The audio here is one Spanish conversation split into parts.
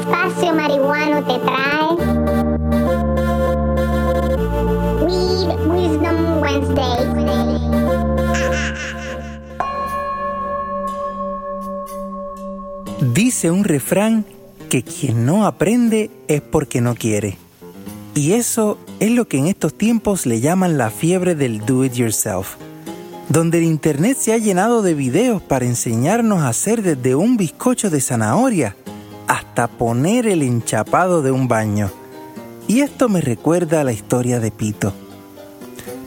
espacio marihuano te trae Weed Wisdom Wednesday. Dice un refrán que quien no aprende es porque no quiere. Y eso es lo que en estos tiempos le llaman la fiebre del do it yourself, donde el Internet se ha llenado de videos para enseñarnos a hacer desde un bizcocho de zanahoria hasta poner el enchapado de un baño. Y esto me recuerda a la historia de Pito.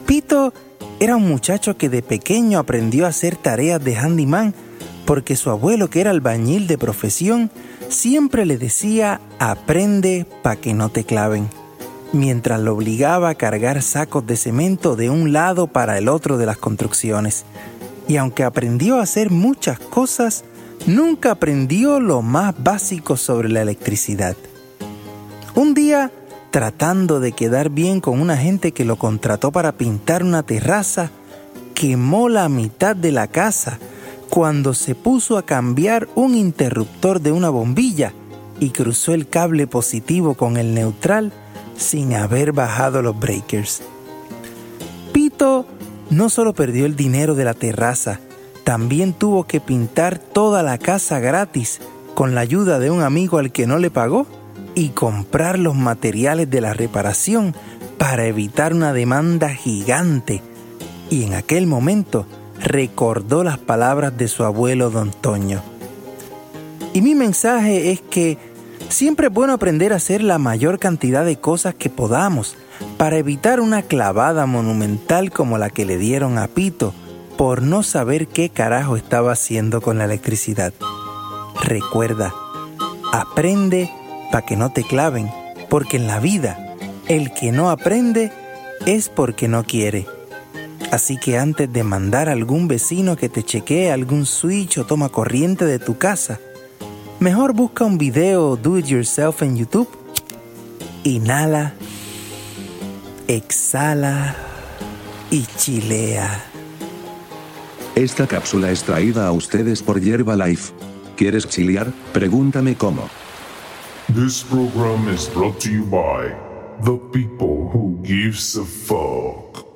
Pito era un muchacho que de pequeño aprendió a hacer tareas de handyman porque su abuelo, que era albañil de profesión, siempre le decía aprende pa' que no te claven mientras lo obligaba a cargar sacos de cemento de un lado para el otro de las construcciones. Y aunque aprendió a hacer muchas cosas, nunca aprendió lo más básico sobre la electricidad. Un día, tratando de quedar bien con una gente que lo contrató para pintar una terraza, quemó la mitad de la casa cuando se puso a cambiar un interruptor de una bombilla y cruzó el cable positivo con el neutral sin haber bajado los breakers. Pito no solo perdió el dinero de la terraza, también tuvo que pintar toda la casa gratis con la ayuda de un amigo al que no le pagó y comprar los materiales de la reparación para evitar una demanda gigante. Y en aquel momento recordó las palabras de su abuelo don Toño. Y mi mensaje es que Siempre es bueno aprender a hacer la mayor cantidad de cosas que podamos para evitar una clavada monumental como la que le dieron a Pito por no saber qué carajo estaba haciendo con la electricidad. Recuerda, aprende para que no te claven, porque en la vida el que no aprende es porque no quiere. Así que antes de mandar a algún vecino que te chequee algún switch o toma corriente de tu casa, Mejor busca un video do it yourself en YouTube. Inhala, exhala y chilea. Esta cápsula es traída a ustedes por Yerba Life. ¿Quieres chilear? Pregúntame cómo. This program is brought to you by the people who gives a fuck.